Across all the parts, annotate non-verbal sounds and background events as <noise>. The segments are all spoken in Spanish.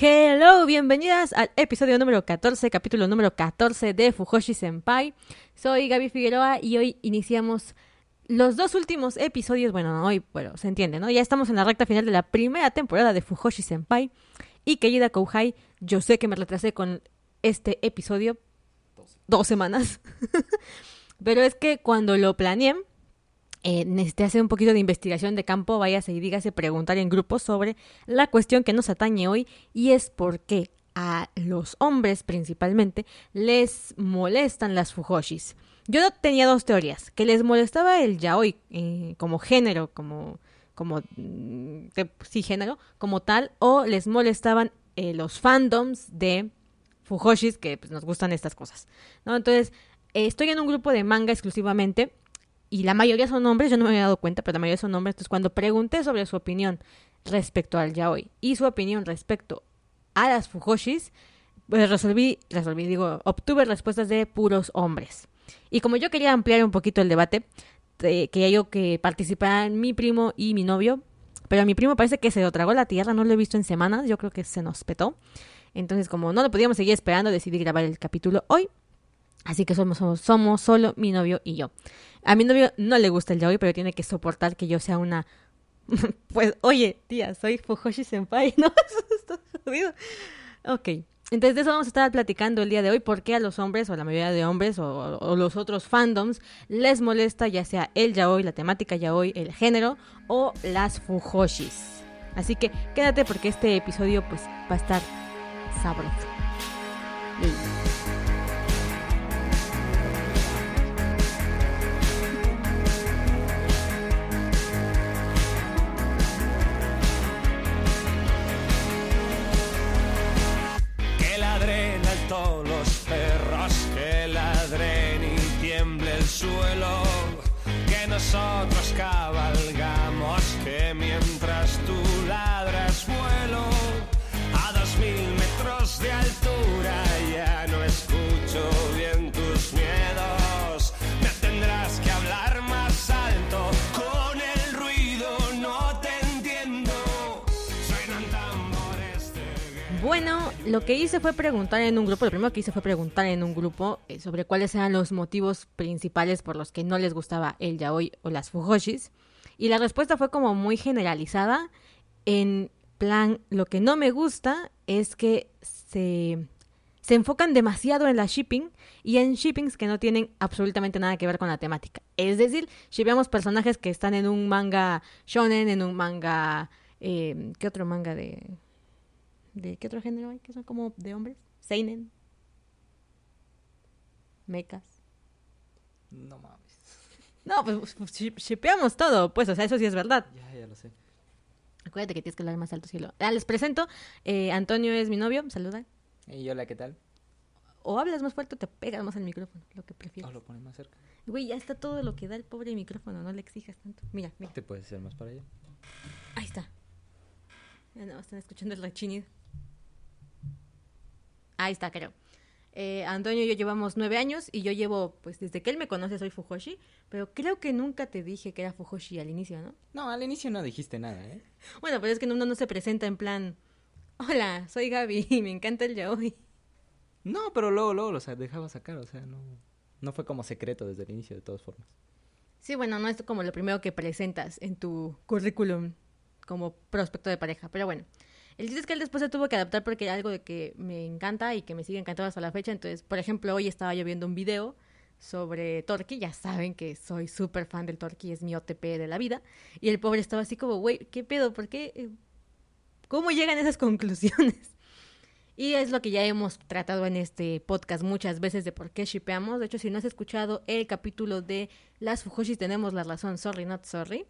Hello, bienvenidas al episodio número 14, capítulo número 14 de Fujoshi Senpai. Soy Gaby Figueroa y hoy iniciamos los dos últimos episodios, bueno, no hoy, pero se entiende, ¿no? Ya estamos en la recta final de la primera temporada de Fujoshi Senpai. Y querida Kouhai, yo sé que me retrasé con este episodio dos semanas. <laughs> pero es que cuando lo planeé, eh, hacer un poquito de investigación de campo, váyase y dígase preguntar en grupos sobre la cuestión que nos atañe hoy y es por qué a los hombres principalmente les molestan las fujoshis. Yo tenía dos teorías, que les molestaba el yaoi eh, como género, como como mm, sí género como tal o les molestaban eh, los fandoms de fujoshis que pues, nos gustan estas cosas, ¿no? Entonces, eh, estoy en un grupo de manga exclusivamente y la mayoría son hombres, yo no me había dado cuenta, pero la mayoría son hombres. Entonces, cuando pregunté sobre su opinión respecto al yaoi y su opinión respecto a las fujoshis, pues resolví, resolví, digo, obtuve respuestas de puros hombres. Y como yo quería ampliar un poquito el debate, quería yo que participaran mi primo y mi novio, pero a mi primo parece que se lo tragó la tierra, no lo he visto en semanas, yo creo que se nos petó. Entonces, como no lo podíamos seguir esperando, decidí grabar el capítulo hoy. Así que somos, somos, somos solo mi novio y yo. A mi novio no le gusta el yaoi, pero tiene que soportar que yo sea una... <laughs> pues, oye, tía, soy Fujoshi Senpai, <laughs> ¿no? Está jodido. Ok. Entonces de eso vamos a estar platicando el día de hoy, por qué a los hombres, o la mayoría de hombres, o, los otros fandoms, les molesta ya sea el yaoi, la temática yaoi, el género, o las fujoshis. Así que quédate porque este episodio pues va a estar sabroso. Nosotros cabalgamos, lo que hice fue preguntar en un grupo, lo primero que hice fue preguntar en un grupo eh, sobre cuáles eran los motivos principales por los que no les gustaba el yaoi o las fujoshis. Y la respuesta fue como muy generalizada. En plan, lo que no me gusta es que se, se enfocan demasiado en la shipping y en shippings que no tienen absolutamente nada que ver con la temática. Es decir, shippamos personajes que están en un manga shonen, en un manga... Eh, ¿Qué otro manga de, ¿De qué otro género hay? Que son como de hombres. Seinen. Mecas. No mames. No, pues, pues shipeamos todo, pues, o sea, eso sí es verdad. Ya, ya lo sé. Acuérdate que tienes que hablar más alto, cielo. Ah, les presento. Eh, Antonio es mi novio, saluda. Y hola, ¿qué tal? O hablas más fuerte o te pegas más al micrófono, lo que prefieres. O lo pones más cerca. Güey, ya está todo lo que da el pobre micrófono, no le exijas tanto. Mira, mira. ¿Te puedes hacer más para allá? Ahí está. Ya no, están escuchando el rechinido. Ahí está, creo. Eh, Antonio y yo llevamos nueve años y yo llevo, pues desde que él me conoce soy Fujoshi, pero creo que nunca te dije que era Fujoshi al inicio, ¿no? No, al inicio no dijiste nada, ¿eh? Bueno, pero es que uno no se presenta en plan, hola, soy Gaby y <laughs> me encanta el yaoi. No, pero luego, luego lo dejaba sacar, o sea, no, no fue como secreto desde el inicio, de todas formas. Sí, bueno, no es como lo primero que presentas en tu currículum como prospecto de pareja, pero bueno. El chiste es que él después se tuvo que adaptar porque algo de que me encanta y que me sigue encantando hasta la fecha. Entonces, por ejemplo, hoy estaba yo viendo un video sobre Torque. Ya saben que soy súper fan del Torque, es mi OTP de la vida. Y el pobre estaba así como, güey, ¿qué pedo? ¿Por qué? ¿Cómo llegan esas <laughs> conclusiones? Y es lo que ya hemos tratado en este podcast muchas veces de por qué shipeamos. De hecho, si no has escuchado el capítulo de Las Fujoshis tenemos la razón, sorry, not sorry.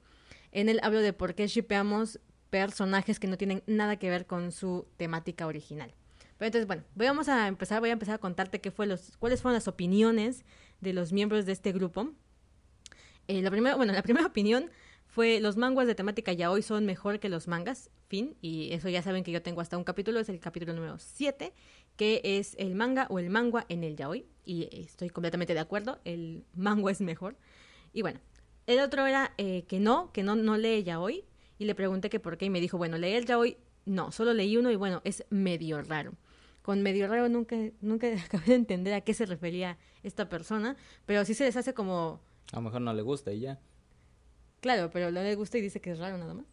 En él hablo de por qué shipeamos personajes que no tienen nada que ver con su temática original. Pero entonces, bueno, vamos a empezar, voy a empezar a contarte qué fue los, cuáles fueron las opiniones de los miembros de este grupo. Eh, la primera, bueno, la primera <laughs> opinión fue los manguas de temática ya hoy son mejor que los mangas, fin, y eso ya saben que yo tengo hasta un capítulo, es el capítulo número 7, que es el manga o el mangua en el yaoi, y estoy completamente de acuerdo, el mangua es mejor. Y bueno, el otro era eh, que no, que no, no lee yaoi, y le pregunté que por qué, y me dijo, bueno, leer yaoi, no, solo leí uno, y bueno, es medio raro. Con medio raro nunca, nunca <laughs> acabé de entender a qué se refería esta persona, pero sí se les hace como... A lo mejor no le gusta y ya. Claro, pero no le gusta y dice que es raro nada más.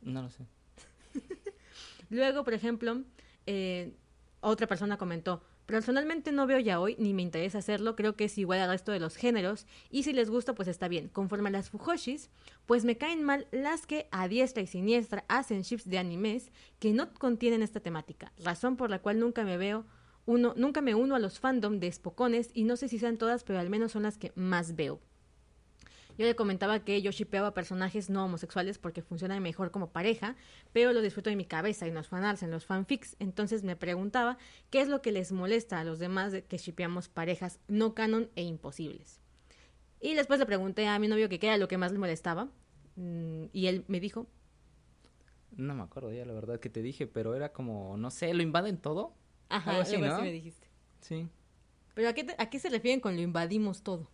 No lo sé. <laughs> Luego, por ejemplo, eh, otra persona comentó, personalmente no veo ya hoy, ni me interesa hacerlo, creo que es igual al resto de los géneros, y si les gusta, pues está bien. Conforme a las Fujoshis, pues me caen mal las que a diestra y siniestra hacen ships de animes que no contienen esta temática, razón por la cual nunca me veo uno, nunca me uno a los fandom de espocones, y no sé si sean todas, pero al menos son las que más veo. Yo le comentaba que yo shipeaba personajes no homosexuales porque funcionan mejor como pareja, pero lo disfruto en mi cabeza, en los fanarts, en los fanfics. Entonces me preguntaba qué es lo que les molesta a los demás de que shipeamos parejas no canon e imposibles. Y después le pregunté a mi novio que qué era lo que más le molestaba. mm, Y él me dijo, No me acuerdo ya la verdad que te dije, pero era como, no sé, ¿lo invaden todo? ajá, Algo así, algo así ¿no? me dijiste. Sí. Pero ¿a qué, te- ¿a qué se refieren con lo invadimos todo?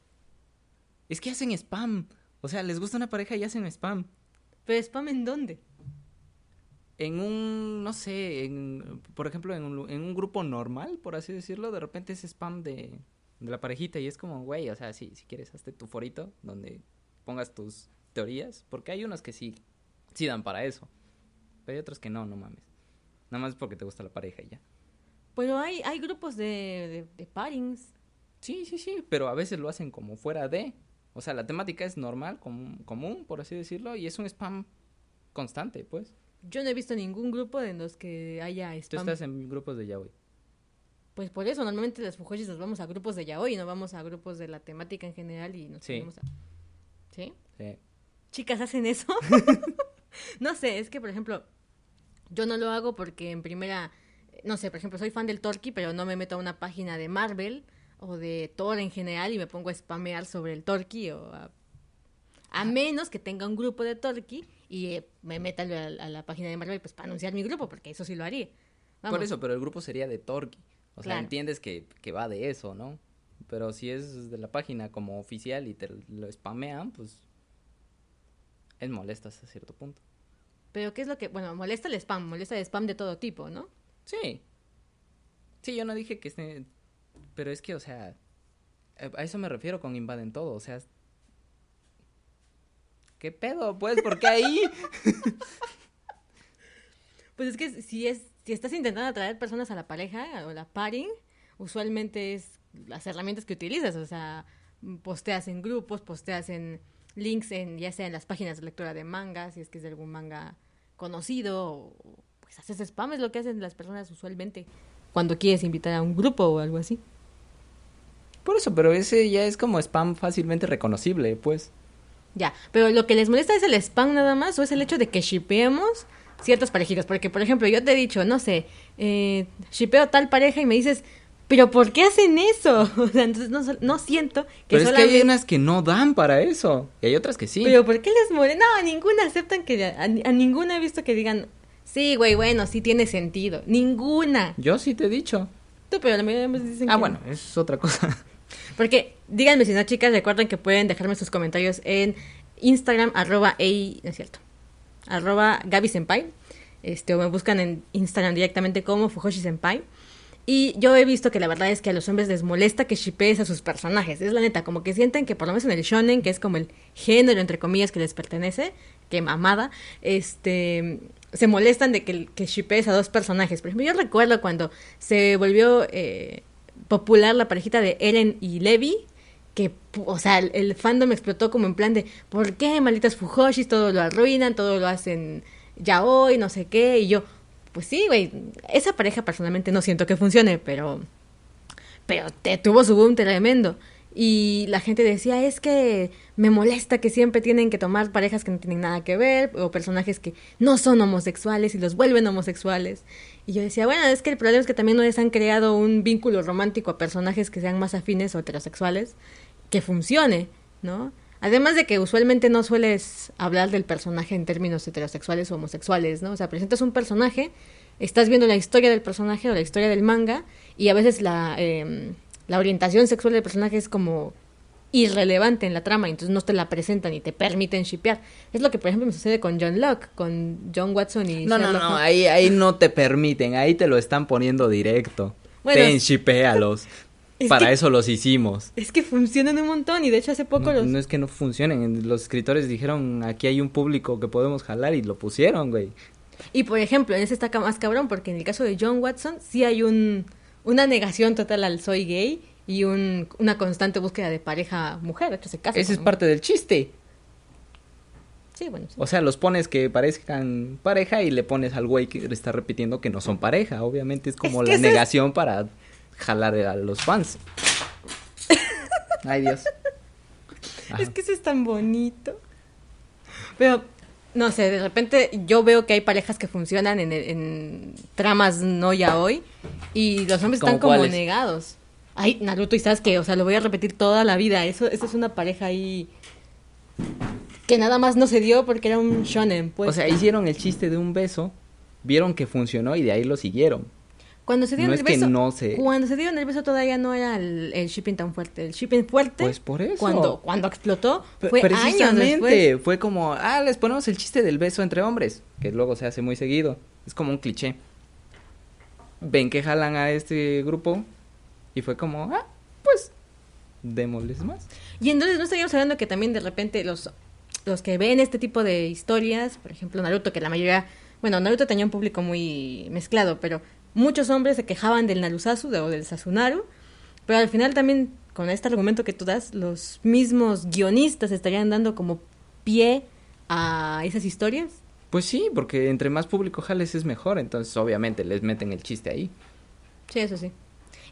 Es que hacen spam. O sea, les gusta una pareja y hacen spam. ¿Pero spam en dónde? En un, no sé, en, por ejemplo, en un, en un grupo normal, por así decirlo, de repente es spam de, de la parejita y es como, güey, o sea, si, si quieres, hazte tu forito donde pongas tus teorías, porque hay unos que sí, sí dan para eso, pero hay otros que no, no mames. Nada más porque te gusta la pareja y ya. Pero hay, hay grupos de, de, de parings. Sí, sí, sí, pero a veces lo hacen como fuera de. O sea, la temática es normal, com- común, por así decirlo, y es un spam constante, pues. Yo no he visto ningún grupo en los que haya Tú spam. estás en grupos de yaoi. Pues por eso, normalmente las fujoshis nos vamos a grupos de yaoi, no vamos a grupos de la temática en general y nos Sí. ponemos a... ¿Sí? Sí. ¿Chicas hacen eso? <laughs> no sé, es que, por ejemplo, yo no lo hago porque en primera... No sé, por ejemplo, soy fan del Torque, pero no me meto a una página de Marvel o de Thor en general y me pongo a spamear sobre el Torque o a... A menos que tenga un grupo de Torque y eh, me meta a la, a la página de Marvel pues para anunciar mi grupo, porque eso sí lo haría. Vamos. Por eso, pero el grupo sería de Torque. O sea, Claro. entiendes que, que va de eso, ¿no? Pero si es de la página como oficial y te lo spamean, pues es molesto hasta cierto punto. Pero ¿qué es lo que...? Bueno, molesta el spam, molesta el spam de todo tipo, ¿no? Sí. Sí, yo no dije que esté... Pero es que, o sea, eh, a eso me refiero con invaden todo, o sea... ¿Qué pedo? Pues, ¿por qué ahí? <laughs> Pues es que si es si estás intentando atraer personas a la pareja o la paring, usualmente es las herramientas que utilizas, o sea, posteas en grupos, posteas en links en ya sea en las páginas de lectura de manga, si es que es de algún manga conocido, o pues haces spam es lo que hacen las personas usualmente cuando quieres invitar a un grupo o algo así. Por eso, pero ese ya es como spam fácilmente reconocible, pues. Ya, pero lo que les molesta es el spam nada más o es el hecho de que shipeemos ciertas parejitas. Porque, por ejemplo, yo te he dicho, no sé, eh, shipeo tal pareja y me dices, pero ¿por qué hacen eso? <laughs> O sea, entonces no, no siento que Pero es que hay unas que no dan para eso. Y hay otras que sí. Pero ¿por qué les molesta? No, a ninguna aceptan que... A, a ninguna he visto que digan, sí, güey, bueno, sí tiene sentido. Ninguna. Yo sí te he dicho. Tú, pero la mayoría de veces dicen Ah, que bueno, no. es otra cosa. <laughs> Porque, díganme si no, chicas, recuerden que pueden dejarme sus comentarios en Instagram, arroba, ey, no es cierto, arroba Gaby Senpai, este, o me buscan en Instagram directamente como Fujoshi Senpai. Y yo he visto que la verdad es que a los hombres les molesta que shipees a sus personajes. Es la neta, como que sienten que por lo menos en el shonen, que es como el género, entre comillas, que les pertenece, que mamada, este, se molestan de que, que shipees a dos personajes. Por ejemplo, yo recuerdo cuando se volvió eh, popular la parejita de Eren y Levi, que, o sea, el, el fandom explotó como en plan de, ¿por qué malditas Fujoshis? Todo lo arruinan, todo lo hacen ya hoy, no sé qué, y yo, pues sí, güey, esa pareja personalmente no siento que funcione, pero, pero te tuvo su boom tremendo. Y la gente decía, es que me molesta que siempre tienen que tomar parejas que no tienen nada que ver o personajes que no son homosexuales y los vuelven homosexuales. Y yo decía, bueno, es que el problema es que también no les han creado un vínculo romántico a personajes que sean más afines o heterosexuales que funcione, ¿no? Además de que usualmente no sueles hablar del personaje en términos heterosexuales o homosexuales, ¿no? O sea, presentas un personaje, estás viendo la historia del personaje o la historia del manga y a veces la, eh, la orientación sexual del personaje es como irrelevante en la trama, entonces no te la presentan y te permiten shipear. Es lo que, por ejemplo, me sucede con John Locke, con John Watson y... No, no, Sherlock no, Holmes. ahí, ahí no te permiten, ahí te lo están poniendo directo. Bueno, Ten, shipéalos. <laughs> es Para que- eso los hicimos. Es que funcionan un montón y de hecho hace poco No, los... no es que no funcionen, los escritores dijeron, aquí hay un público que podemos jalar y lo pusieron, güey. Y por ejemplo, en ese está más cabrón porque en el caso de John Watson sí hay un, una negación total al soy gay y un, una constante búsqueda de pareja mujer. De hecho, se casa. Ese es parte del chiste. Sí, bueno. sí. O sea, los pones que parezcan pareja y le pones al güey que le está repitiendo que no son pareja. Obviamente es como Es la es- negación para jalar a los fans. Ay, Dios. Ajá. <laughs> Es que eso es tan bonito. Pero, no sé, de repente yo veo que hay parejas que funcionan en, en tramas no ya hoy y los hombres ¿Cómo están como negados. Ay, Naruto y Sasuke, o sea, lo voy a repetir toda la vida. Eso, eso es una pareja ahí que nada más no se dio porque era un shonen, pues. O sea, hicieron el chiste de un beso, vieron que funcionó y de ahí lo siguieron. Cuando se dieron No el es que beso, no se- cuando se dieron el beso todavía no era el, el shipping tan fuerte. El shipping fuerte, Pues por eso. cuando cuando explotó, fue años Precisamente, después. fue como, ah, les ponemos el chiste del beso entre hombres, que luego se hace muy seguido. Es como un cliché. Ven que jalan a este grupo y fue como, ah, pues, démosles más. Y entonces no estaríamos hablando que también de repente los los que ven este tipo de historias, por ejemplo Naruto, que la mayoría, bueno, Naruto tenía un público muy mezclado, pero muchos hombres se quejaban del Narusazu de- o del Sasunaru, pero al final también con este argumento que tú das, los mismos guionistas estarían dando como pie a esas historias. Pues sí, porque entre más público jales es mejor, entonces obviamente les meten el chiste ahí. Sí, eso sí.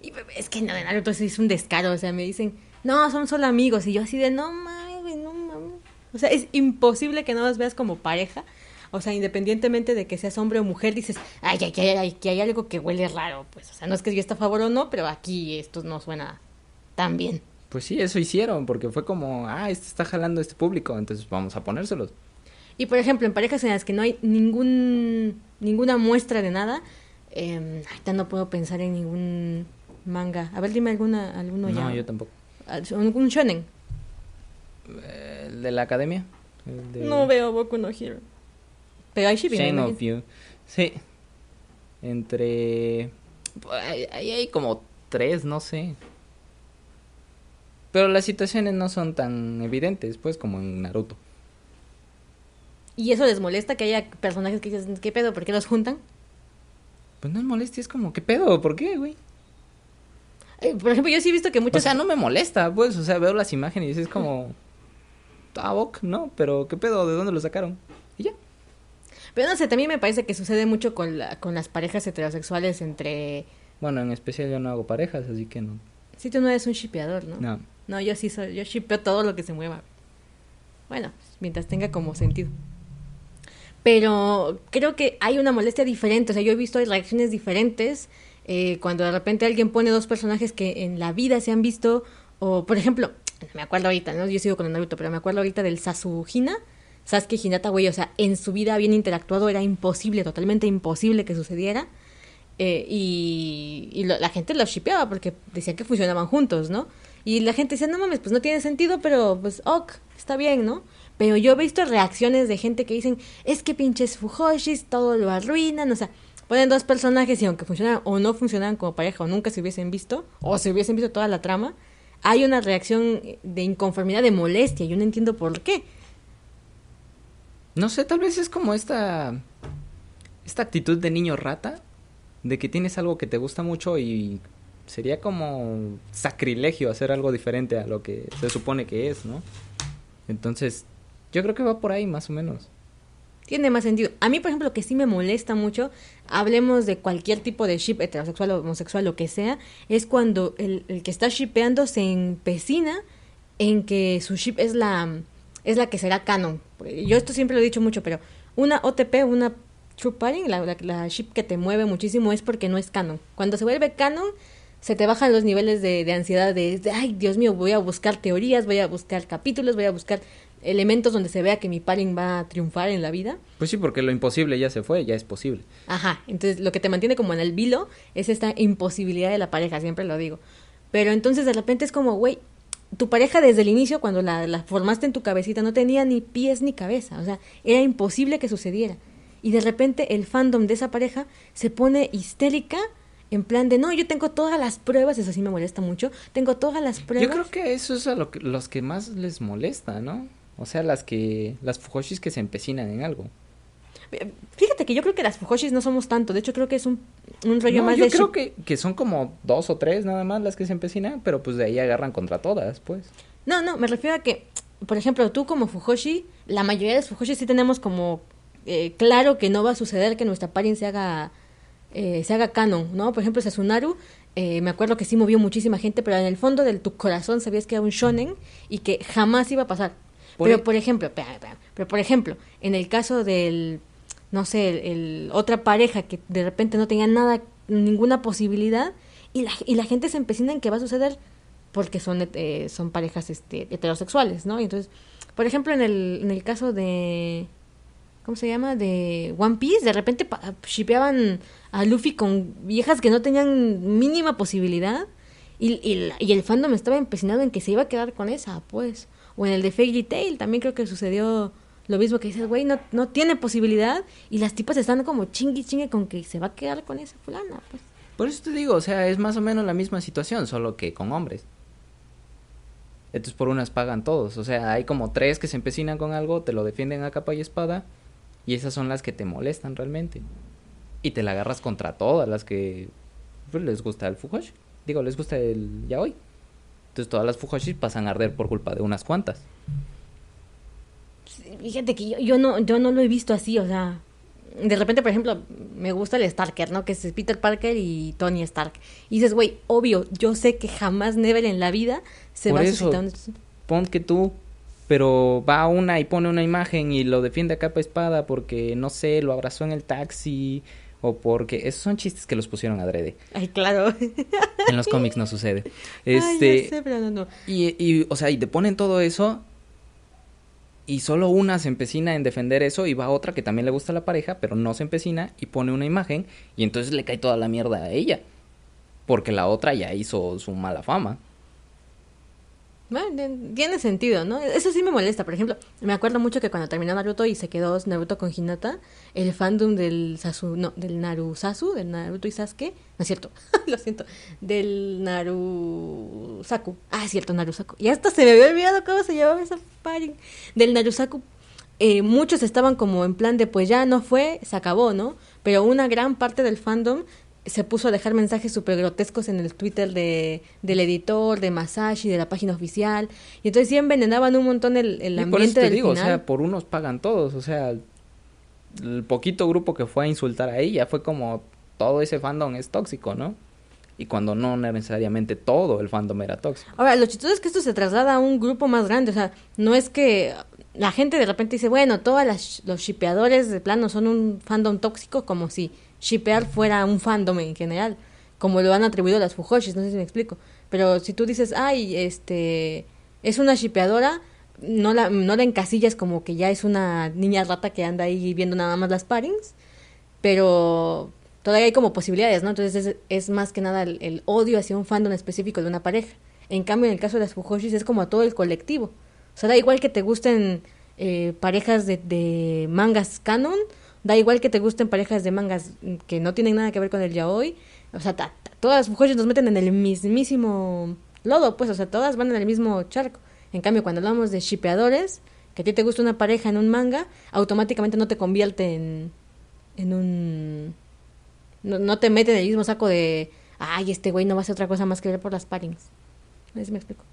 Y es que no, de Naruto es un descaro, o sea, me dicen, no, son solo amigos, y yo así de, no mames, no mames. O sea, es imposible que no los veas como pareja. O sea, independientemente de que seas hombre o mujer, dices, ay, ay, ay, ay, que hay algo que huele raro. Pues, o sea, no es que yo esté a favor o no, pero aquí esto no suena tan bien. Pues sí, eso hicieron, porque fue como, ah, este está jalando este público, entonces vamos a ponérselos. Y por ejemplo, en parejas en las que no hay ningún ninguna muestra de nada, eh, ahorita no puedo pensar en ningún manga. A ver, dime alguna, alguno No, ya. yo tampoco. Un, shonen. ¿El de la academia? De No veo Boku no Hero. Pero hay shipping. of You. Sí. Entre... Ahí hay como tres, no sé. Pero las situaciones no son tan evidentes, pues, como en Naruto. Y eso les molesta que haya personajes que dicen, ¿qué pedo? ¿Por qué los juntan? Pues no es molestia, es como, ¿qué pedo? ¿Por qué, güey? Eh, por ejemplo, yo sí he visto que O muchos... sea, no me molesta, pues, o sea, veo las imágenes y dices como... Ah, ok, no, pero ¿qué pedo? ¿De dónde lo sacaron? Pero no sé, también me parece que sucede mucho con, la- con las parejas heterosexuales entre... Bueno, en especial yo no hago parejas, así que no. Si tú no eres un shipeador, ¿no? No. No, yo sí soy, yo shipeo todo lo que se mueva. Bueno, mientras tenga como sentido. Pero creo que hay una molestia diferente, o sea, yo he visto reacciones diferentes eh, cuando de repente alguien pone dos personajes que en la vida se han visto, o por ejemplo, me acuerdo ahorita, ¿no? Yo sigo con el Naruto, pero me acuerdo ahorita del Sasuhina, Sasuke Hinata, güey, o sea, en su vida habían interactuado, era imposible, totalmente imposible que sucediera. Eh, y y la gente los shipeaba porque decían que funcionaban juntos, ¿no? Y la gente decía, no mames, pues no tiene sentido, pero pues ok, está bien, ¿no? Pero yo he visto reacciones de gente que dicen, es que pinches Fujoshis, todo lo arruinan, o sea, ponen dos personajes y aunque funcionaran o no funcionaran como pareja o nunca se hubiesen visto, o se hubiesen visto toda la trama, hay una reacción de inconformidad, de molestia, yo no entiendo por qué. No sé, tal vez es como esta esta actitud de niño rata de que tienes algo que te gusta mucho y sería como sacrilegio hacer algo diferente a lo que se supone que es, ¿no? Entonces, yo creo que va por ahí más o menos. tiene más sentido. A mí, por ejemplo, lo que sí me molesta mucho, hablemos de cualquier tipo de ship, heterosexual o homosexual, lo que sea, es cuando el, el que está shipeando se empecina en que su ship es la, es la que será canon. Yo esto siempre lo he dicho mucho, pero una OTP, una True Pairing, la, la, la ship que te mueve muchísimo es porque no es canon. Cuando se vuelve canon, se te bajan los niveles de, de ansiedad de, de, ay, Dios mío, voy a buscar teorías, voy a buscar capítulos, voy a buscar elementos donde se vea que mi paring va a triunfar en la vida. Pues sí, porque lo imposible ya se fue, ya es posible. Ajá, entonces lo que te mantiene como en el vilo es esta imposibilidad de la pareja, siempre lo digo. Pero entonces de repente es como, güey, tu pareja desde el inicio, cuando la, la, formaste en tu cabecita, no tenía ni pies ni cabeza, o sea, era imposible que sucediera. Y de repente el fandom de esa pareja se pone histérica en plan de, no, yo tengo todas las pruebas, eso sí me molesta mucho, tengo todas las pruebas. Yo creo que eso es a lo que, los que más les molesta, ¿no? O sea, las que, las fujoshis que se empecinan en algo. Fíjate que yo creo que las fujoshis no somos tanto, de hecho creo que es un, un rollo no, más yo de... creo que, que son como dos o tres nada más las que se empecinan, pero pues de ahí agarran contra todas, pues. No, no, me refiero a que, por ejemplo, tú como fujoshi, la mayoría de los fujoshis sí tenemos como eh, claro que no va a suceder que nuestra paring se haga, eh, se haga canon, ¿no? Por ejemplo, Sasunaru, eh, me acuerdo que sí movió muchísima gente, pero en el fondo de tu corazón sabías que era un shonen y que jamás iba a pasar. Por pero, e- por ejemplo, espera, pero por ejemplo, en el caso del, no sé, el, el otra pareja que de repente no tenía nada, ninguna posibilidad, y la, y la gente se empecina en que va a suceder porque son, eh, son parejas este, heterosexuales, ¿no? Y entonces, por ejemplo, en el, en el caso de, ¿cómo se llama? De One Piece, de repente shipeaban a Luffy con viejas que no tenían mínima posibilidad y, y, y el fandom estaba empecinado en que se iba a quedar con esa, pues. O en el de Fairy Tail también creo que sucedió lo mismo que dices, güey, no, no tiene posibilidad y las tipas están como chingui chingue con que se va a quedar con esa fulana, pues. Por eso te digo, o sea, es más o menos la misma situación, solo que con hombres. Entonces por unas pagan todos, o sea, hay como tres que se empecinan con algo, te lo defienden a capa y espada, y esas son las que te molestan realmente. Y te la agarras contra todas las que pues, les gusta el fujoshi. Digo, les gusta el yaoi. Entonces todas las fujoshis pasan a arder por culpa de unas cuantas. Fíjate que yo, yo no yo no lo he visto así, o sea, de repente, por ejemplo, me gusta el Starker, ¿no? Que es Peter Parker y Tony Stark. Y dices, güey, obvio, yo sé que jamás Never en la vida se Por va a eso, suscitar un... Pon que tú, pero va una y pone una imagen y lo defiende a capa espada porque, no sé, lo abrazó en el taxi o porque... Esos son chistes que los pusieron adrede. Ay, claro. En los cómics no sucede. <laughs> Ay, Este... ya sé, pero no, no. Y, y, o sea, y te ponen todo eso y solo una se empecina en defender eso y va otra que también le gusta a la pareja, pero no se empecina y pone una imagen y entonces le cae toda la mierda a ella. Porque la otra ya hizo su mala fama. Bueno, tiene sentido, ¿no? Eso sí me molesta. Por ejemplo, me acuerdo mucho que cuando terminó Naruto y se quedó Naruto con Hinata, el fandom del Sasu, no, del Narusasu, del Naruto y Sasuke, no es cierto, <laughs> lo siento, del Narusaku. Ah, es cierto, Narusaku. Y hasta se me había olvidado cómo se llamaba esa paring. Del Narusaku. Eh, muchos estaban como en plan de pues ya no fue, se acabó, ¿no? Pero una gran parte del fandom se puso a dejar mensajes súper grotescos en el Twitter de, del editor, de Masashi, de la página oficial. Y entonces sí envenenaban un montón el, el Y por eso ambiente te del digo, final. o sea, por unos pagan todos, o sea, el poquito grupo que fue a insultar a ella fue como todo ese fandom es tóxico, ¿no? Y cuando no necesariamente todo el fandom era tóxico. Ahora, lo chistoso es que esto se traslada a un grupo más grande. O sea, no es que la gente de repente dice, bueno, todos los shipeadores de plano son un fandom tóxico, como si shipear fuera un fandom en general, como lo han atribuido las Fujoshis, no sé si me explico. Pero si tú dices, ay, este, es una shipeadora, no la, no la encasillas como que ya es una niña rata que anda ahí viendo nada más las parings, pero todavía hay como posibilidades, ¿no? Entonces es, es más que nada el, odio hacia un fandom específico de una pareja. En cambio, en el caso de las Fujoshis es como a todo el colectivo. O sea, da igual que te gusten eh, parejas de, de mangas canon, da igual que te gusten parejas de mangas que no tienen nada que ver con el yaoi. O sea, todas las Fujoshis nos meten en el mismísimo lodo, pues, o sea, todas van en el mismo charco. En cambio, cuando hablamos de shipeadores, que a ti te gusta una pareja en un manga, automáticamente no te convierte en, en un... No, no te mete en el mismo saco de, ay, este güey no va a hacer otra cosa más que ver por las parings. A ver si me explico.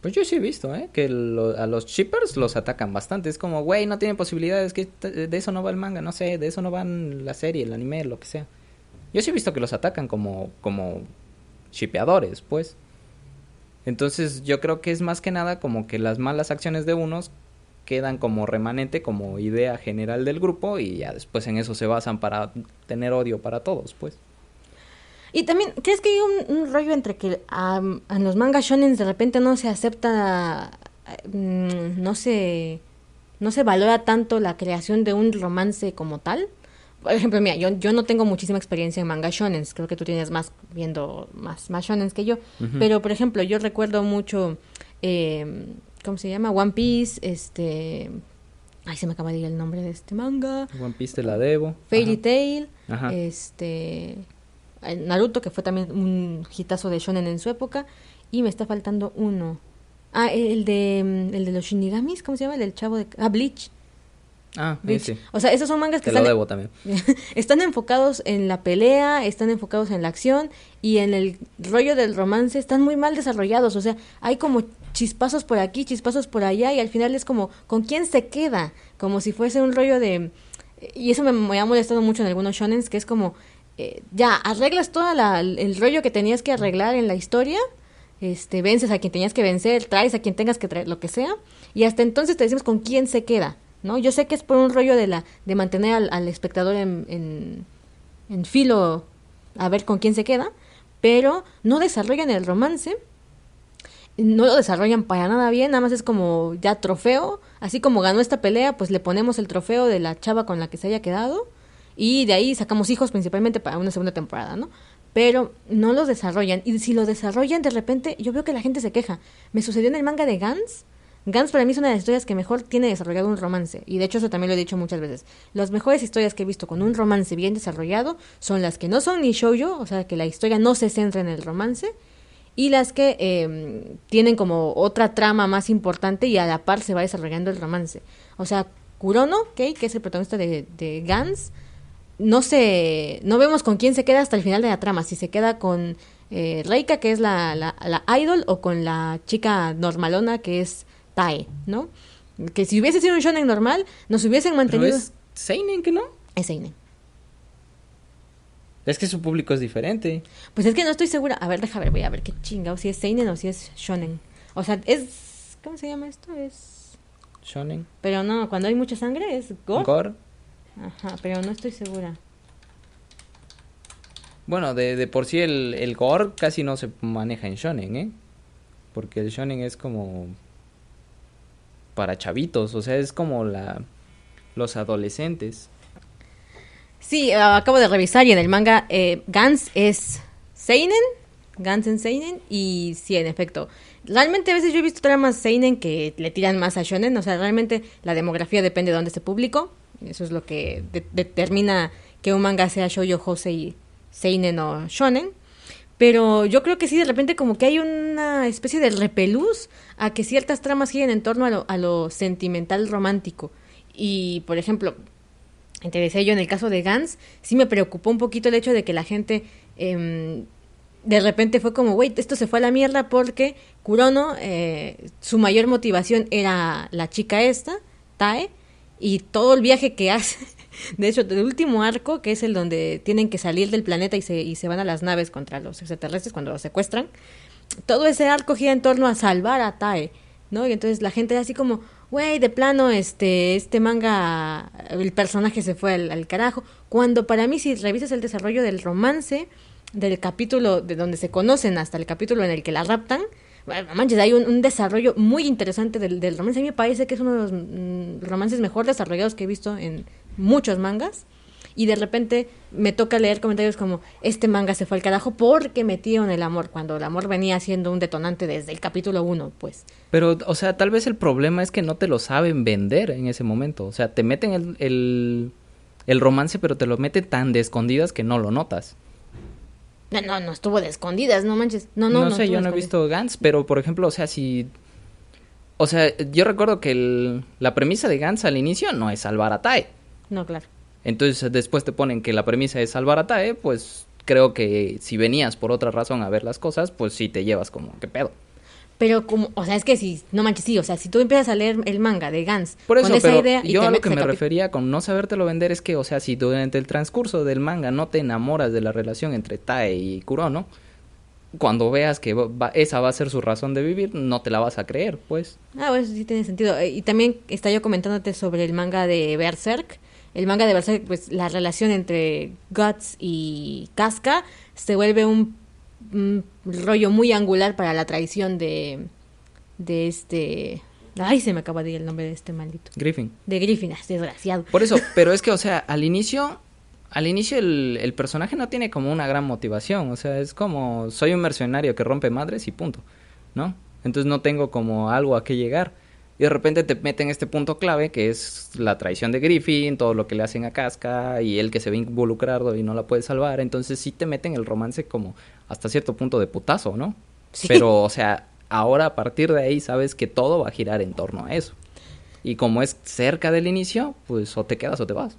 Pues yo sí he visto, ¿eh? Que a los shippers los atacan bastante. Es como, güey, no tienen posibilidades, que t- de eso no va el manga, no sé, de eso no van la serie, el anime, lo que sea. Yo sí he visto que los atacan como, como shipeadores, pues. Entonces yo creo que es más que nada como que las malas acciones de unos quedan como remanente, como idea general del grupo y ya después en eso se basan para tener odio para todos, pues. Y también, ¿crees que hay un, un rollo entre que am, en los mangas shonen de repente no se acepta, mm, no se, no se valora tanto la creación de un romance como tal? Por ejemplo, mira, yo, yo no tengo muchísima experiencia en manga shonen, creo que tú tienes más viendo más, más shonen que yo, pero por ejemplo, yo recuerdo mucho, eh, ¿cómo se llama? One Piece, este... Ay, se me acaba de ir el nombre de este manga. One Piece te la debo. Fairy. Tail, Ajá. este Naruto, que fue también un hitazo de shonen en su época, y me está faltando uno. Ah, el de mm, el de los Shinigamis, ¿cómo se llama? El del chavo de ah, Bleach. Ah, Bleach. ese. O sea, esos son mangas que Te lo están, debo también. <laughs> están enfocados en la pelea, están enfocados en la acción y en el rollo del romance están muy mal desarrollados, o sea, hay como chispazos por aquí, chispazos por allá y al final es como con quién se queda, como si fuese un rollo de y eso me, me ha molestado mucho en algunos shonens que es como eh, ya arreglas todo el rollo que tenías que arreglar en la historia, este vences a quien tenías que vencer, traes a quien tengas que traer, lo que sea y hasta entonces te decimos con quién se queda. ¿no? Yo sé que es por un rollo de la de mantener al, al espectador en, en, en filo a ver con quién se queda, pero no desarrollan el romance, no lo desarrollan para nada bien, nada más es como ya trofeo, así como ganó esta pelea, pues le ponemos el trofeo de la chava con la que se haya quedado y de ahí sacamos hijos principalmente para una segunda temporada, ¿no? Pero no los desarrollan y si lo desarrollan de repente yo veo que la gente se queja. Me sucedió en el manga de Gans, Gans para mí es una de las historias que mejor tiene desarrollado un romance. Y de hecho eso también lo he dicho muchas veces. Las mejores historias que he visto con un romance bien desarrollado son las que no son ni shoujo, o sea, que la historia no se centra en el romance, y las que eh, tienen como otra trama más importante y a la par se va desarrollando el romance. O sea, Kurono, ¿okay? que es el protagonista de Gans, no se, no vemos con quién se queda hasta el final de la trama, si se queda con eh, Reika, que es la, la, la idol, o con la chica normalona, que es Tae, ¿no? Que si hubiese sido un shonen normal, nos hubiesen mantenido... Pero es Seinen, ¿que no? Es Seinen. Es que su público es diferente. Pues es que no estoy segura. A ver, déjame ver, voy a ver qué chingado, si es Seinen o si es shonen. O sea, es... ¿Cómo se llama esto? Es... Shonen. Pero no, cuando hay mucha sangre es gore. Gore. Ajá, pero no estoy segura. Bueno, de, de por sí el, el gore casi no se maneja en shonen, ¿eh? Porque el shonen es como para chavitos, o sea, es como la los adolescentes. Sí, acabo de revisar y en el manga eh, Gans es Seinen, Gans en Seinen y sí, en efecto. Realmente a veces yo he visto tramas Seinen que le tiran más a Shonen, o sea, realmente la demografía depende de dónde se publicó, eso es lo que de determina que un manga sea shoujo, josei, seinen o shonen. Pero yo creo que sí, de repente como que hay una especie de repelús a que ciertas tramas giren en torno a lo, sentimental romántico. Y, por ejemplo, te decía yo en el caso de Gans, sí me preocupó un poquito el hecho de que la gente eh, de repente fue como, güey, esto se fue a la mierda porque Kurono, eh, su mayor motivación era la chica esta, Tae, y todo el viaje que hace. <laughs> De hecho, el último arco, que es el donde tienen que salir del planeta y se, y se van a las naves contra los extraterrestres cuando los secuestran, todo ese arco gira en torno a salvar a Tae, ¿no? Y entonces la gente así como, güey, de plano, este, este manga, el personaje se fue al, al, carajo. Cuando para mí, si revisas el desarrollo del romance, del capítulo de donde se conocen hasta el capítulo en el que la raptan, manches, hay un, desarrollo muy interesante del, del, romance. A mí me parece que es uno de los mm, romances mejor desarrollados que he visto en muchos mangas. Y de repente me toca leer comentarios como, este manga se fue al carajo porque metieron el amor, cuando el amor venía siendo un detonante desde el capítulo 1, pues. Pero, o sea, tal vez el problema es que no te lo saben vender en ese momento. O sea, te meten el, el, el romance, pero te lo meten tan de escondidas que no lo notas. No, no, no estuvo de escondidas, no manches. No, no, no, no sé, yo no he visto Gans, pero por ejemplo, o sea, si. O sea, yo recuerdo que el, la premisa de Gans al inicio no es salvar a Tae. No, claro. Entonces después te ponen que la premisa es salvar a Tae, pues creo que si venías por otra razón a ver las cosas, pues sí te llevas como, ¿qué pedo? Pero como, o sea, es que si, no manches, sí, o sea, si tú empiezas a leer el manga de Gans Por eso, con esa pero idea y yo a lo que me refería con no sabértelo vender es que, o sea, si durante el transcurso del manga no te enamoras de la relación entre Tae y Kurono, cuando veas que va- esa va a ser su razón de vivir, no te la vas a creer, pues. Ah, bueno, eso sí tiene sentido. Eh, Y también está yo comentándote sobre el manga de Berserk. El manga de Berserk, pues la relación entre Guts y Casca se vuelve un, un rollo muy angular para la traición de, de este... Ay, se me acaba de ir el nombre de este maldito. Griffin. De Griffin, ah, desgraciado. Por eso, <laughs> pero es que, o sea, al inicio, al inicio el, el personaje no tiene como una gran motivación, o sea, es como, soy un mercenario que rompe madres y punto, ¿no? Entonces no tengo como algo a qué llegar. Y de repente te meten este punto clave que es la traición de Griffin, todo lo que le hacen a Casca y él que se ve involucrado y no la puede salvar. Entonces sí te meten el romance como hasta cierto punto de putazo, ¿no? Sí. Pero, o sea, ahora a partir de ahí sabes que todo va a girar en torno a eso. Y como es cerca del inicio, pues o te quedas o te vas.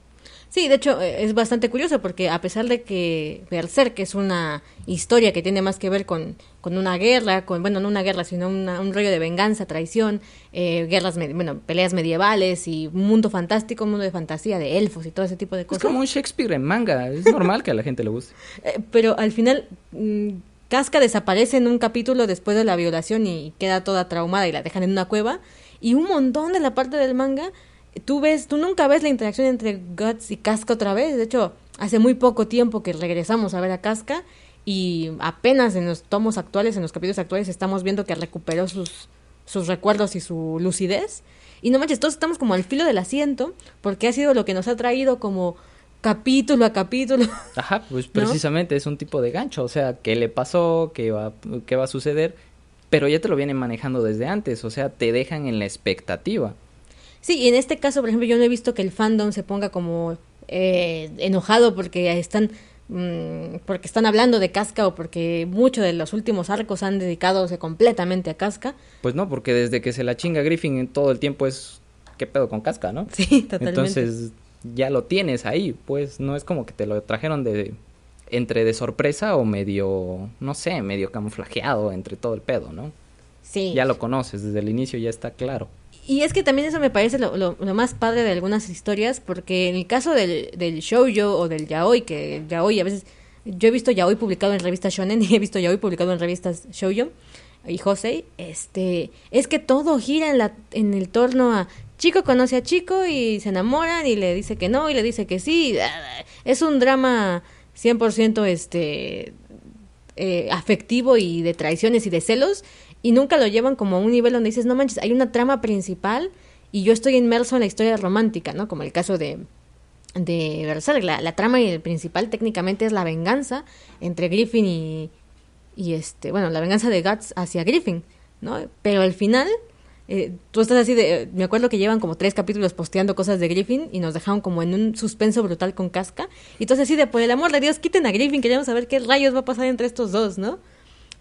Sí, de hecho eh, es bastante curioso porque a pesar de que Berserk es una historia que tiene más que ver con, con una guerra, con bueno, no una guerra, sino una- un rollo de venganza, traición, eh, guerras, bueno, peleas medievales y un mundo fantástico, un mundo de fantasía, de elfos y todo ese tipo de Es cosas. como un Shakespeare en manga. Es normal que a la gente le guste. <laughs> Eh, pero al final mm, Casca desaparece en un capítulo después de la violación y queda toda traumada y la dejan en una cueva y un montón de la parte del manga tú ves tú nunca ves la interacción entre Guts y Casca otra vez de hecho hace muy poco tiempo que regresamos a ver a Casca y apenas en los tomos actuales en los capítulos actuales estamos viendo que recuperó sus sus recuerdos y su lucidez y no manches todos estamos como al filo del asiento porque ha sido lo que nos ha traído como capítulo a capítulo <laughs> Ajá, pues ¿No? precisamente es un tipo de gancho. O sea, ¿qué le pasó? ¿Qué va, qué va a suceder? Pero ya te lo vienen manejando desde antes. O sea, te dejan en la expectativa. Sí, y en este caso, por ejemplo, yo no he visto que el fandom se ponga como eh, enojado porque están mm, porque están hablando de Casca o porque muchos de los últimos arcos han dedicado completamente a Casca. Pues no, porque desde que se la chinga Griffin en todo el tiempo es... ¿Qué pedo con casca, no? Sí, totalmente. Entonces ya lo tienes ahí. Pues no es como que te lo trajeron de... Entre de sorpresa o medio... No sé, medio camuflajeado entre todo el pedo, ¿no? sí. Ya lo conoces, desde el inicio ya está claro. Y es que también eso me parece lo, lo- más padre de algunas historias, porque en el caso del, del shoujo o del yaoi, que yaoi a veces, yo he visto yaoi publicado en revistas shonen <laughs> y he visto yaoi publicado en revistas shoujo y josei, este, es que todo gira en, la, en el torno a chico conoce a chico y se enamoran y le dice que no y le dice que sí, es un drama 100% este eh, afectivo y de traiciones y de celos y nunca lo llevan como a un nivel donde dices, no manches, hay una trama principal y yo estoy inmerso en la historia romántica, ¿no? Como el caso de, de Berserk. La, trama y el principal técnicamente es la venganza entre Griffin y, y este, bueno, la venganza de Guts hacia Griffin, ¿no? Pero al final, eh, tú estás así de, me acuerdo que llevan como tres capítulos posteando cosas de Griffin y nos dejaron como en un suspenso brutal con Casca. Y entonces así de, por el amor de Dios, quiten a Griffin, queremos saber qué rayos va a pasar entre estos dos, ¿no?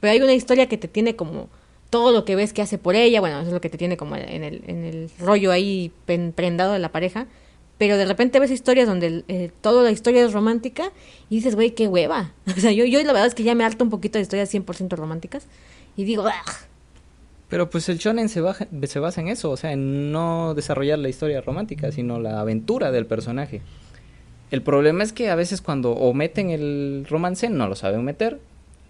Pero hay una historia que te tiene como todo lo que ves que hace por ella, bueno, eso es lo que te tiene como en el, en el rollo ahí prendado de la pareja, pero de repente ves historias donde eh, toda la historia es romántica y dices, güey, qué hueva. <laughs> O sea, yo, yo la verdad es que ya me harto un poquito de historias 100% románticas y digo. Pero pues el shonen se, baja- se basa en eso, o sea, en no desarrollar la historia romántica, sino la aventura del personaje. El problema es que a veces cuando o meten el romance no lo saben meter,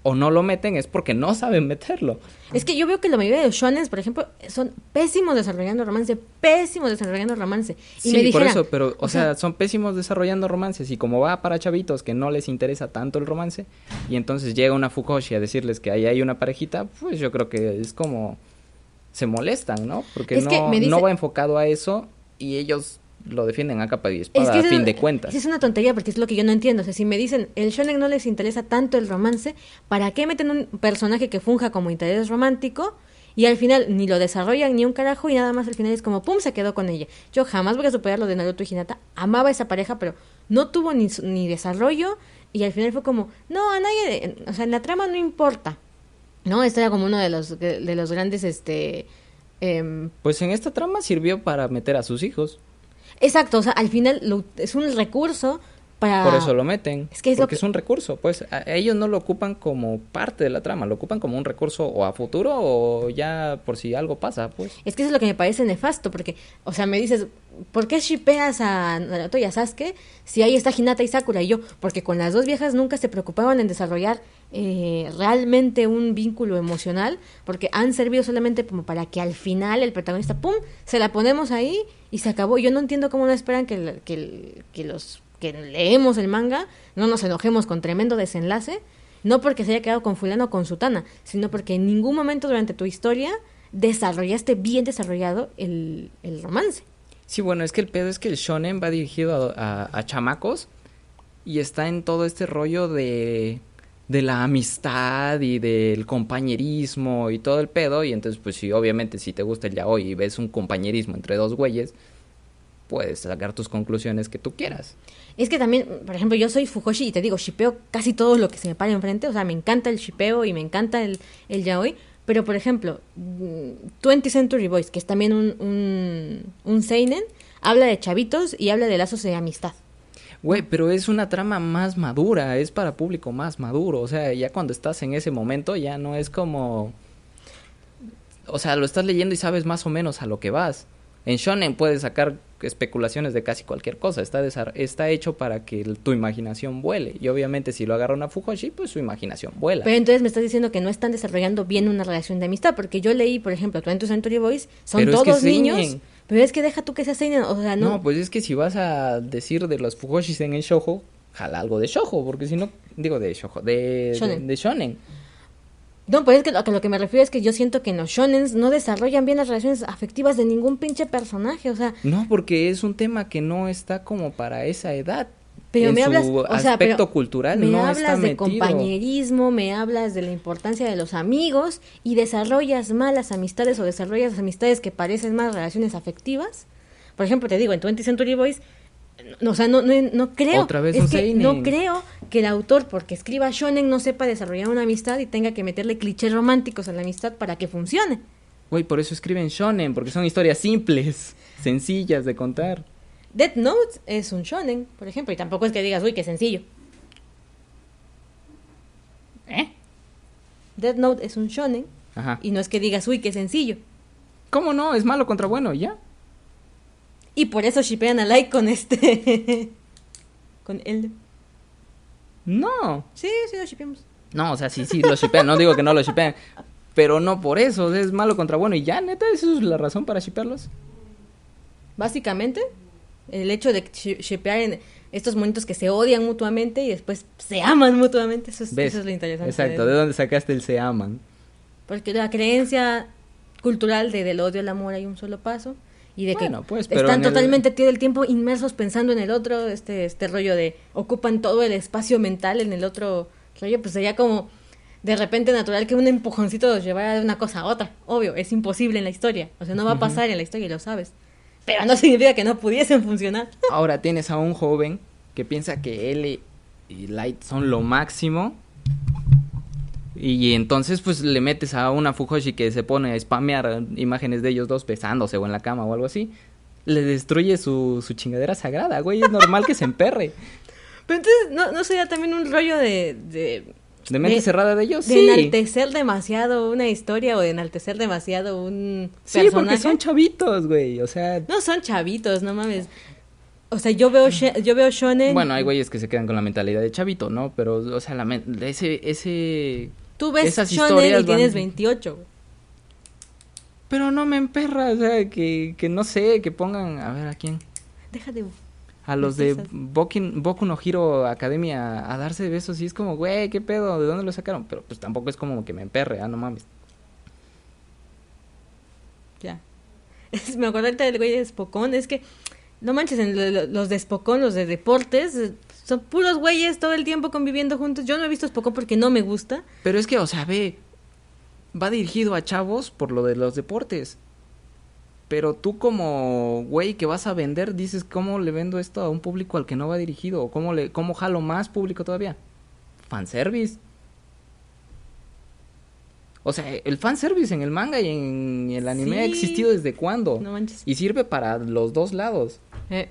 o no lo meten es porque no saben meterlo. Es que yo veo que la mayoría de los shonen, por ejemplo, son pésimos desarrollando romance, pésimos desarrollando romance. Y sí, me por eso, pero, o, sea, son pésimos desarrollando romances y como va para chavitos que no les interesa tanto el romance y entonces llega una Fukoshi a decirles que ahí hay una parejita, pues yo creo que es como se molestan, ¿no? Porque no, dice- no va enfocado a eso y ellos lo defienden a capa y espada Es que a fin de cuentas. Es una tontería porque es lo que yo no entiendo. O sea, si me dicen, el shonen no les interesa tanto el romance, ¿para qué meten un personaje que funja como interés romántico? Y al final ni lo desarrollan ni un carajo y nada más al final es como, ¡pum!, se quedó con ella. Yo jamás voy a superar lo de Naruto y Hinata. Amaba a esa pareja, pero no tuvo ni, ni desarrollo y al final fue como, no, a nadie, o sea, en la trama no importa. ¿No? Esto era como uno de los, de, de los grandes, este... em, Pues en esta trama sirvió para meter a sus hijos. Exacto, o sea, al final lo- es un recurso para... Por eso lo meten. Es que es lo que- es un recurso. Pues a ellos no lo ocupan como parte de la trama, lo ocupan como un recurso o a futuro o ya por si algo pasa, pues. Es que eso es lo que me parece nefasto, porque, o sea, me dices, ¿por qué shipeas a Naruto y a Sasuke si ahí está Hinata y Sakura? Y yo, porque con las dos viejas nunca se preocupaban en desarrollar eh, realmente un vínculo emocional, porque han servido solamente como para que al final el protagonista, ¡pum!, se la ponemos ahí y se acabó. Yo no entiendo cómo no esperan que, que, que los que leemos el manga no nos enojemos con tremendo desenlace. No porque se haya quedado con fulano o con sutana, sino porque en ningún momento durante tu historia desarrollaste bien desarrollado el, el romance. Sí, bueno, es que el pedo es que el shonen va dirigido a chamacos y está en todo este rollo de, de la amistad y del compañerismo y todo el pedo. Y entonces, pues sí, obviamente, si te gusta el yaoi y ves un compañerismo entre dos güeyes, puedes sacar tus conclusiones que tú quieras. Es que también, por ejemplo, yo soy Fujoshi y te digo, shipeo casi todo lo que se me para enfrente. O sea, me encanta el shipeo y me encanta el, el yaoi. Pero, por ejemplo, mm, 20th Century Boys, que es también un, un, un seinen, habla de chavitos y habla de lazos de amistad. Güey, pero es una trama más madura, es para público más maduro. O sea, ya cuando estás en ese momento ya no es como... O sea, lo estás leyendo y sabes más o menos a lo que vas. En Shonen puedes sacar especulaciones de casi cualquier cosa. Está, está hecho para que tu imaginación vuele. Y obviamente si lo agarra una Fujoshi, pues su imaginación vuela. Pero entonces me estás diciendo que no están desarrollando bien una relación de amistad, porque yo leí, por ejemplo, 20th Century Boys, son Pero es que todos niños. Pero es que deja tú que sea seinen, o sea, no. no. pues es que si vas a decir de los Fujoshis en el Shoujo, jala algo de Shoujo, porque si no, digo de Shoujo, de, Shonen. de, de Shonen. No, pues es que lo, que lo que me refiero es que yo siento que en los shonens no desarrollan bien las relaciones afectivas de ningún pinche personaje, o sea, No, porque es un tema que no está como para esa edad. Pero en me su hablas, o sea, aspecto cultural me no hablas está de metido. compañerismo, me hablas de la importancia de los amigos y desarrollas malas amistades o desarrollas amistades que parecen más relaciones afectivas. Por ejemplo, te digo, en 20th Century Boys, no, o sea, no, no, no creo, Otra vez es un que no creo que el autor, porque escriba shonen, no sepa desarrollar una amistad y tenga que meterle clichés románticos a la amistad para que funcione. Güey, por eso escriben shonen, porque son historias simples, sencillas de contar. Death Note es un shonen, por ejemplo, y tampoco es que digas, uy, qué sencillo. ¿Eh? Death Note es un shonen Ajá. y no es que digas, uy, qué sencillo. ¿Cómo no? Es malo contra bueno, ¿ya? Y por eso shipean a Light con este. <laughs> con él. No. Sí, sí, lo shipeamos. No, o sea, sí, sí, lo shipean, no digo que no lo shipean. Pero no por eso, es malo contra bueno. Y ya, neta, ¿eso es la razón para shipearlos? Básicamente, el hecho de shi- shipear en estos momentos que se odian mutuamente y después se aman mutuamente, eso es, eso es lo interesante. Exacto, de- ¿de dónde sacaste el se aman? Porque la creencia cultural de del odio al amor hay un solo paso y de Bueno, que pues, están el- totalmente todo el tiempo inmersos pensando en el otro, este este rollo de ocupan todo el espacio mental en el otro rollo, pues sería como de repente natural que un empujoncito los llevara de una cosa a otra. Obvio, es imposible en la historia, o sea, no va a pasar en la historia y lo sabes. Pero no significa que no pudiesen funcionar. <laughs> Ahora tienes a un joven que piensa que él y- y Light son lo máximo. Y entonces pues le metes a una Fujoshi que se pone a spamear imágenes de ellos dos besándose o en la cama o algo así. Le destruye su, su chingadera sagrada, güey. Es normal que se emperre. <laughs> Pero entonces, ¿no, no sería también un rollo de... de ¿De mente De- cerrada de ellos? de Sí. enaltecer demasiado una historia o de enaltecer demasiado un Sí, porque son chavitos, güey. O sea... No son chavitos, no mames. O sea, yo veo yo veo shonen. Bueno, hay güeyes que se quedan con la mentalidad de chavito, ¿no? Pero, o sea, la ese, ese... Tú ves esas shonen historias y tienes van- 28. güey. Pero no me emperra, o sea, que, que no sé, que pongan, a ver, ¿a quién? Deja de A los de Boku, Boku no Hero Academia a darse besos y es como, güey, ¿qué pedo? ¿De dónde lo sacaron? Pero pues tampoco es como que me emperre, ah, no mames. ya. <laughs> Me acuerdo ahorita del güey de Spokon, es que no manches, en los de Spokon, los de deportes, eh, son puros güeyes todo el tiempo conviviendo juntos. Yo no he visto Spokon porque no me gusta. Pero es que, o sea, ve, va dirigido a chavos por lo de los deportes. Pero tú como güey que vas a vender, dices, ¿cómo le vendo esto a un público al que no va dirigido? ¿O cómo, le, cómo jalo más público todavía? Fanservice. O sea, el fanservice en el manga y en el anime ha existido desde cuándo. No manches. Y sirve para los dos lados. Eh,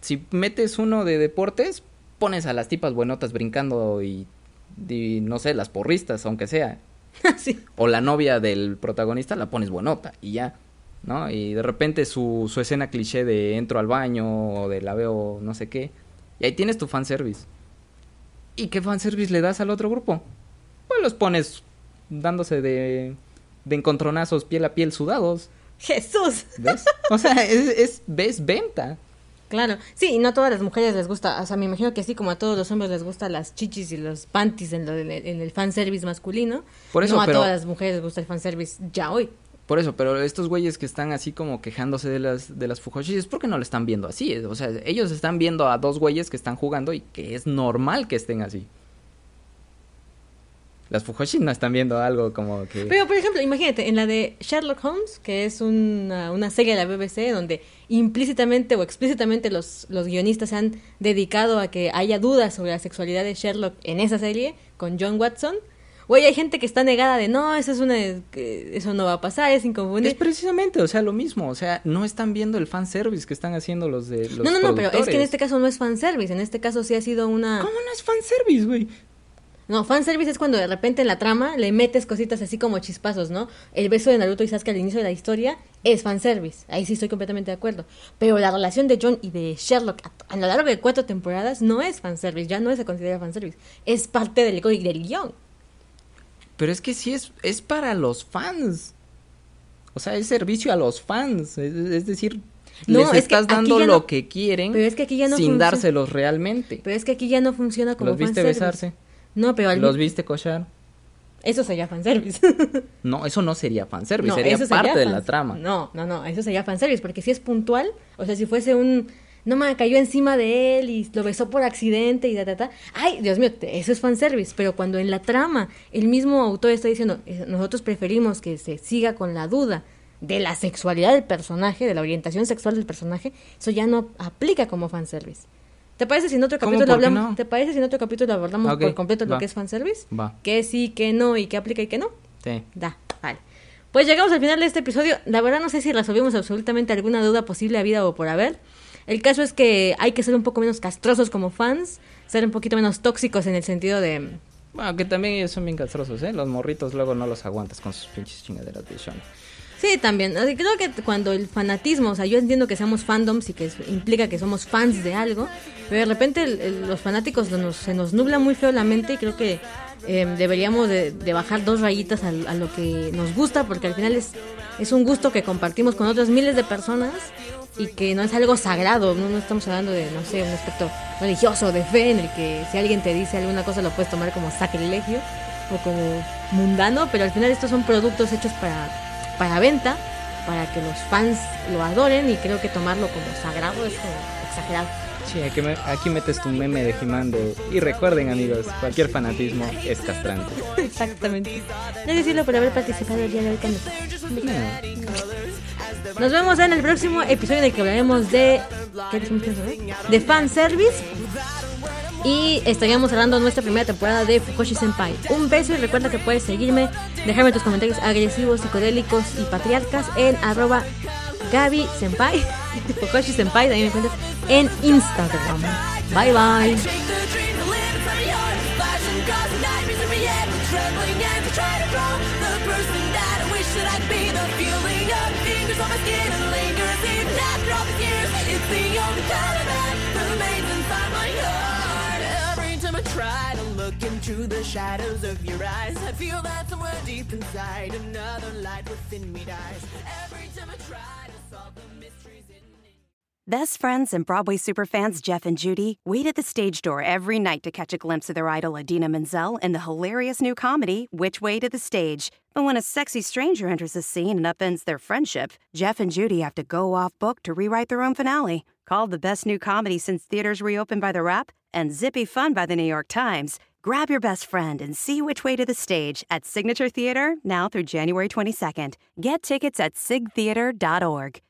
si metes uno de deportes, pones a las tipas buenotas brincando y, y no sé, las porristas, aunque sea. <laughs> Sí. O la novia del protagonista la pones buenota y ya, ¿no? Y de repente su, su escena cliché de entro al baño o de la veo no sé qué. Y ahí tienes tu fanservice. ¿Y qué fanservice le das al otro grupo? Pues los pones dándose de, de encontronazos piel a piel sudados. Jesús. ¿Ves? O sea, es, es, ves venta. Claro, sí, y no a todas las mujeres les gusta, o sea, me imagino que así como a todos los hombres les gustan las chichis y los panties en, lo del- en el fanservice masculino, Por eso, no a pero- todas las mujeres les gusta el fanservice ya hoy. Por eso, pero estos güeyes que están así como quejándose de las, de las Fujoshis es porque no lo están viendo así. O sea, ellos están viendo a dos güeyes que están jugando y que es normal que estén así. Las Fujoshis no están viendo algo como que... Pero, por ejemplo, imagínate, en la de Sherlock Holmes, que es una, una serie de la BBC donde implícitamente o explícitamente los, los guionistas se han dedicado a que haya dudas sobre la sexualidad de Sherlock en esa serie con John Watson. Oye, hay gente que está negada de no, eso es una eso no va a pasar, es inconfundible. Es precisamente, o sea, lo mismo. O sea, no están viendo el fanservice que están haciendo los de los no, no, no, pero es que en este caso no es fanservice, en este caso sí ha sido una... ¿Cómo no es fanservice, güey? No, fanservice es cuando de repente en la trama le metes cositas así como chispazos, ¿no? El beso de Naruto y Sasuke al inicio de la historia es fanservice, ahí sí estoy completamente de acuerdo. Pero la relación de John y de Sherlock a, a lo largo de cuatro temporadas no es fanservice, ya no se considera fanservice, es parte del, del guion. Pero es que sí es, es para los fans. O sea, es servicio a los fans. Es, es decir, No, les es estás dando lo no- que quieren pero es que aquí ya no sin funciona. dárselos realmente. Pero es que aquí ya no funciona como ¿Los viste fanservice. besarse? No, pero al ¿Los viste cochar? eso sería fanservice. <laughs> No, eso no sería fanservice, No, sería parte de la trama. No, no, no, eso sería fanservice, porque si es puntual, o sea, si fuese un... No me cayó encima de él y lo besó por accidente y ta, ta, ta. Ay, Dios mío, eso es fanservice. Pero cuando en la trama el mismo autor está diciendo, nosotros preferimos que se siga con la duda de la sexualidad del personaje, de la orientación sexual del personaje, eso ya no aplica como fanservice. ¿Te parece si en otro capítulo ¿Por qué hablamos? no? ¿Te parece si en otro capítulo abordamos por completo lo que es fanservice? Va. ¿Qué sí, qué no y qué aplica y qué no? Sí. Da, vale. Pues llegamos al final de este episodio. La verdad no sé si resolvimos absolutamente alguna duda posible a vida o por haber. El caso es que hay que ser un poco menos castrosos como fans, ser un poquito menos tóxicos en el sentido de... Bueno, que también ellos son bien castrosos, ¿eh? Los morritos luego no los aguantas con sus pinches chingaderas de Shonen. Sí, también. Así Creo que cuando el fanatismo, o sea, yo entiendo que seamos fandoms y que implica que somos fans de algo, pero de repente el- el- los fanáticos nos- se nos nubla muy feo la mente y creo que eh, deberíamos de, de bajar dos rayitas al- a, lo que nos gusta, porque al final es, es un gusto que compartimos con otras miles de personas y que no es algo sagrado, no, no estamos hablando de, no sé, un aspecto religioso, de fe, en el que si alguien te dice alguna cosa lo puedes tomar como sacrilegio o como mundano, pero al final estos son productos hechos para, para venta, para que los fans lo adoren y creo que tomarlo como sagrado es como exagerado. Sí, aquí, me- aquí metes tu meme de de... Y recuerden, amigos, cualquier fanatismo es castrante. <laughs> Exactamente. No decirlo por haber participado el día de hoy con nosotros. No. Nos vemos en el próximo episodio en el que hablaremos de. ¿Qué? De fanservice. Y estaríamos de nuestra primera temporada de Fukoshi Senpai. Un beso y recuerda que puedes seguirme, dejarme tus comentarios agresivos, psicodélicos y patriarcas en arroba Senpai, <laughs> Fukoshi Senpai, también me encuentras en Instagram. Bye bye. Into the shadows of your eyes, I feel that somewhere deep inside another light within me dies. Every time I try to solve the mysteries in Best friends and Broadway superfans Jeff and Judy wait at the stage door every night to catch a glimpse of their idol Adina Menzel in the hilarious new comedy, Which Way to the Stage. But when a sexy stranger enters the scene and upends their friendship, Jeff and Judy have to go off book to rewrite their own finale. Called the best new comedy since theaters reopened by The Rap and zippy fun by The New York Times, grab your best friend and see Which Way to the Stage at Signature Theater now through January 22nd. Get tickets at sigtheater.org.